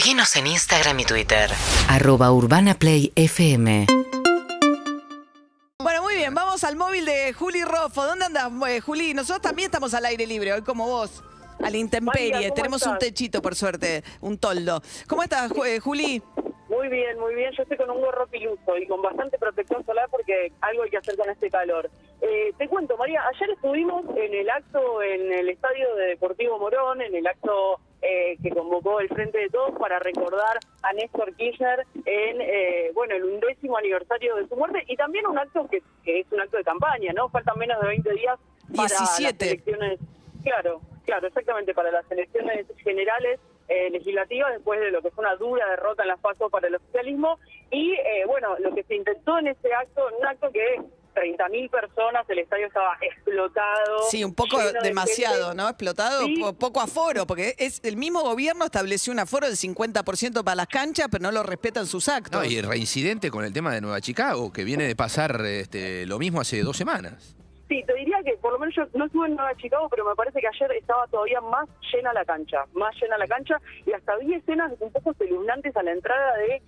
Seguinos en Instagram y Twitter. arroba urbanaplayfm Bueno, muy bien, vamos al móvil de Juli Rofo. ¿Dónde andas, eh, Juli? Nosotros también estamos al aire libre, hoy como vos. A la intemperie. María, ¿cómo Tenemos un techito, por suerte, un toldo. ¿Cómo estás, eh, Juli? Muy bien, muy bien. Yo estoy con un gorro piluso y con bastante protección solar porque algo hay que hacer con este calor. Eh, te cuento, María, ayer estuvimos en el acto en el estadio de Deportivo Morón, en el acto eh, que convocó el Frente de Todos para recordar a Néstor Kirchner en, eh, bueno, el undécimo aniversario de su muerte y también un acto que, que es un acto de campaña, ¿no? Faltan menos de 20 días para 17. las elecciones. Claro, claro, exactamente, para las elecciones generales eh, legislativas después de lo que fue una dura derrota en las pasos para el oficialismo y eh, bueno, lo que se intentó en ese acto, un acto que 30.000 personas, el estadio estaba explotado. Sí, un poco de demasiado. ¿no? Explotado, Sí. po- poco aforo, porque es el mismo gobierno estableció un aforo del 50% para las canchas, pero no lo respetan sus actos. No, y reincidente con el tema de Nueva Chicago, que viene de pasar este, lo mismo hace dos semanas. Sí, te diría que por lo menos yo no estuve en Nueva Chicago, pero me parece que ayer estaba todavía más llena la cancha, más llena la cancha, y hasta vi escenas un poco espeluznantes a la entrada de,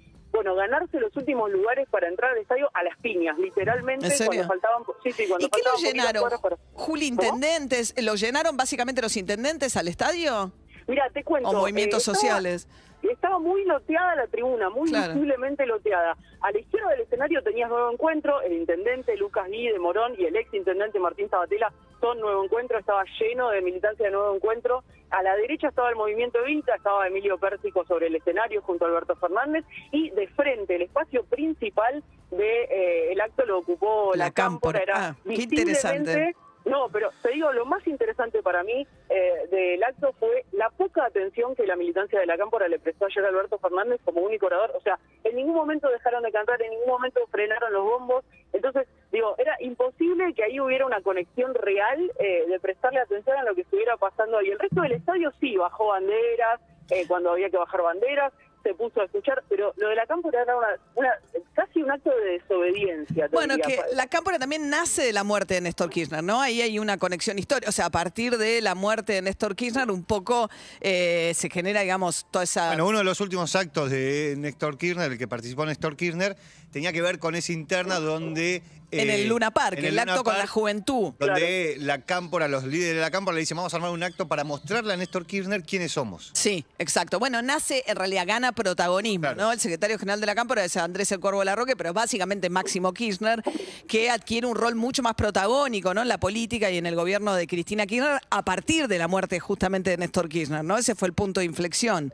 bueno, ganarse los últimos lugares para entrar al estadio a las piñas, literalmente, ¿En serio? cuando faltaban, sí, sí, cuando ¿Y qué lo llenaron? para- Juli, intendentes, ¿lo llenaron básicamente los intendentes al estadio? Mira, te cuento. ¿O movimientos estaba- sociales? Estaba muy loteada la tribuna, muy Claro. visiblemente loteada. A la izquierda del escenario tenías Nuevo Encuentro, el intendente Lucas Guy de Morón y el ex intendente Martín Sabatella son Nuevo Encuentro, estaba lleno de militancia de Nuevo Encuentro. A la derecha estaba el movimiento Evita, estaba Emilio Pérsico sobre el escenario junto a Alberto Fernández y de frente, el espacio principal del de, eh, el acto lo ocupó La la, cámpora, cámpora. era Ah, qué interesante. No, pero te digo, lo más interesante para mí eh, del acto fue la poca atención que la militancia de la Cámpora le prestó ayer a Alberto Fernández como único orador. O sea, en ningún momento dejaron de cantar, en ningún momento frenaron los bombos. Entonces, digo, era imposible que ahí hubiera una conexión real eh, de prestarle atención a lo que estuviera pasando ahí. El resto del estadio sí bajó banderas, eh, cuando había que bajar banderas, se puso a escuchar, pero lo de la Cámpora era una, una- casi un acto de desobediencia. Bueno, diría. que la cámpora también nace de la muerte de Néstor Kirchner, ¿no? Ahí hay una conexión histórica. O sea, a partir de la muerte de Néstor Kirchner, un poco eh, se genera, digamos, toda esa. Bueno, uno de los últimos actos de Néstor Kirchner, el que participó Néstor Kirchner, tenía que ver con esa interna donde... en eh, el Luna Park, en el, Luna acto con la juventud. Donde la cámpora, los líderes de la cámpora le dicen, vamos a armar un acto para mostrarle a Néstor Kirchner quiénes somos. Sí, exacto. Bueno, nace, en realidad gana protagonismo, Claro. ¿no? El secretario general de la Cámpora es Andrés El Corvo Larroque, pero básicamente Máximo Kirchner, que adquiere un rol mucho más protagónico, ¿no? En la política y en el gobierno de Cristina Kirchner a partir de la muerte justamente de Néstor Kirchner, ¿no? Ese fue el punto de inflexión.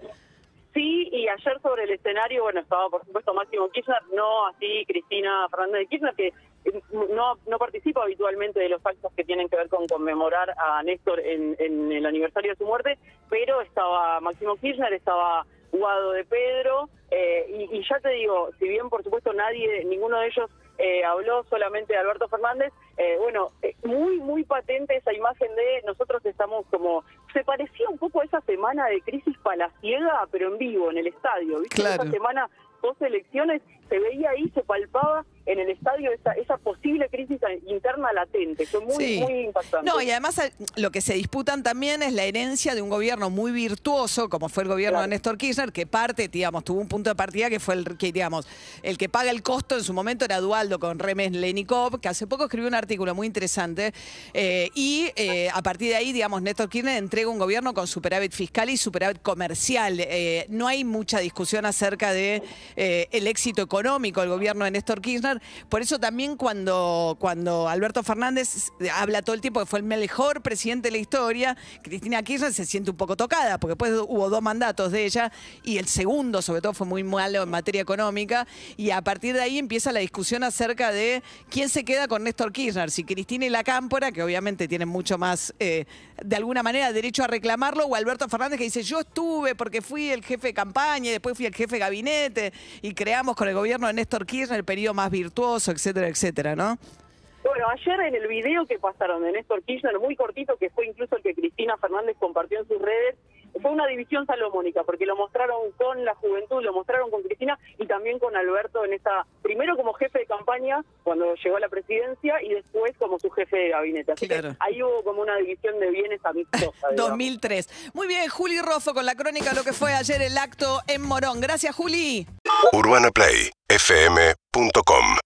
Sí, y ayer sobre el escenario, bueno, estaba por supuesto Máximo Kirchner, no así Cristina Fernández de Kirchner, que eh, no, no participa habitualmente de los actos que tienen que ver con conmemorar a Néstor en, en el aniversario de su muerte, pero estaba Máximo Kirchner, estaba Guado de Pedro, eh, y, y ya te digo, si bien por supuesto nadie, ninguno de ellos eh, habló solamente de Alberto Fernández, eh, bueno, eh, muy, muy patente esa imagen de nosotros estamos como, se parecía un poco a esa semana de crisis palaciega, pero en vivo, en el estadio, ¿viste? Claro. Esa semana post elecciones se veía ahí, se palpaba en el estadio esa, esa posible crisis interna latente, fue muy, Sí. muy impactante. No, y además eh, lo que se disputan también es la herencia de un gobierno muy virtuoso, como fue el gobierno de. Néstor Kirchner, que parte, digamos, tuvo un punto de partida que fue el que, digamos, el que paga el costo en su momento era Dualdo con Remes Lenikov, que hace poco escribió un artículo muy interesante, eh, y eh, a partir de ahí, digamos, Néstor Kirchner entrega un gobierno con superávit fiscal y superávit comercial. Eh, no hay mucha discusión acerca de el éxito económico del gobierno de Néstor Kirchner. Por eso también cuando, cuando Alberto Fernández habla todo el tiempo que fue el mejor presidente de la historia, Cristina Kirchner se siente un poco tocada, porque después hubo dos mandatos de ella y el segundo sobre todo fue muy malo en materia económica y a partir de ahí empieza la discusión acerca de quién se queda con Néstor Kirchner, si Cristina y la Cámpora, que obviamente tienen mucho más, eh, de alguna manera, derecho a reclamarlo, o Alberto Fernández que dice, yo estuve porque fui el jefe de campaña y después fui el jefe de gabinete y creamos con el gobierno de Néstor Kirchner el periodo más virtuoso, etcétera, etcétera, ¿no? Bueno, ayer en el video que pasaron de Néstor Kirchner, muy cortito, que fue incluso el que Cristina Fernández compartió en sus redes, fue una división salomónica, porque lo mostraron con la juventud, lo mostraron con Cristina y también con Alberto en esa, primero como jefe de campaña cuando llegó a la presidencia y después como su jefe de gabinete. Así Claro. que ahí hubo como una división de bienes amistosa. digamos. 2003. Muy bien, Juli Rosso con la crónica de lo que fue ayer el acto en Morón. Gracias, Juli. UrbanaPlayFM.com